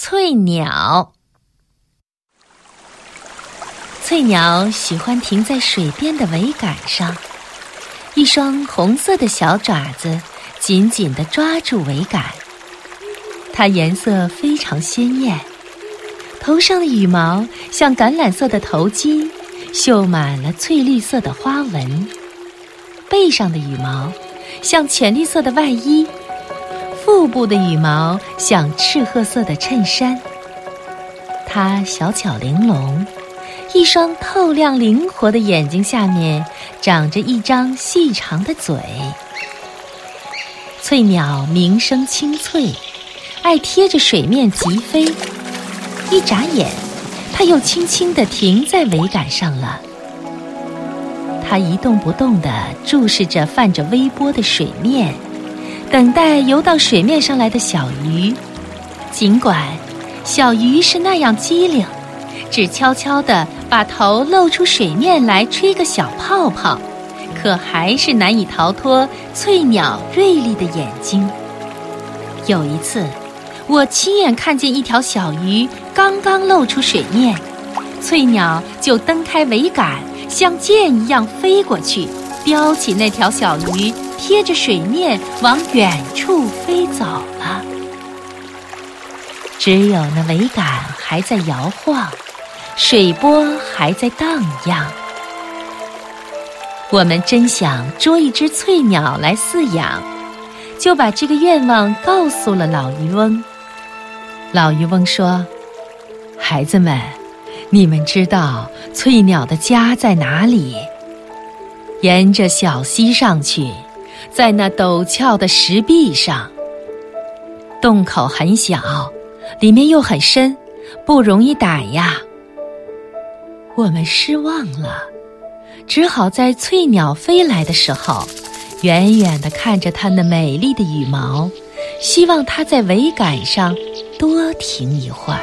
翠鸟，翠鸟喜欢停在水边的桅杆上，一双红色的小爪子紧紧地抓住桅杆。它颜色非常鲜艳，头上的羽毛像橄榄色的头巾，绣满了翠绿色的花纹；背上的羽毛像浅绿色的外衣。腹部的羽毛像赤褐色的衬衫。它小巧玲珑，一双透亮灵活的眼睛下面长着一张细长的嘴。翠鸟鸣声清脆，爱贴着水面疾飞。一眨眼，它又轻轻地停在桅杆上了。它一动不动地注视着泛着微波的水面。等待游到水面上来的小鱼，尽管小鱼是那样机灵，只悄悄地把头露出水面来吹个小泡泡，可还是难以逃脱翠鸟锐利的眼睛。有一次，我亲眼看见一条小鱼刚刚露出水面，翠鸟就蹬开桅杆，像箭一样飞过去，叼起那条小鱼。贴着水面往远处飞走了，只有那桅杆还在摇晃，水波还在荡漾。我们真想捉一只翠鸟来饲养，就把这个愿望告诉了老渔翁。老渔翁说：“孩子们，你们知道翠鸟的家在哪里？沿着小溪上去。”在那陡峭的石壁上，洞口很小，里面又很深，不容易逮呀。我们失望了，只好在翠鸟飞来的时候，远远地看着它那美丽的羽毛，希望它在桅杆上多停一会儿。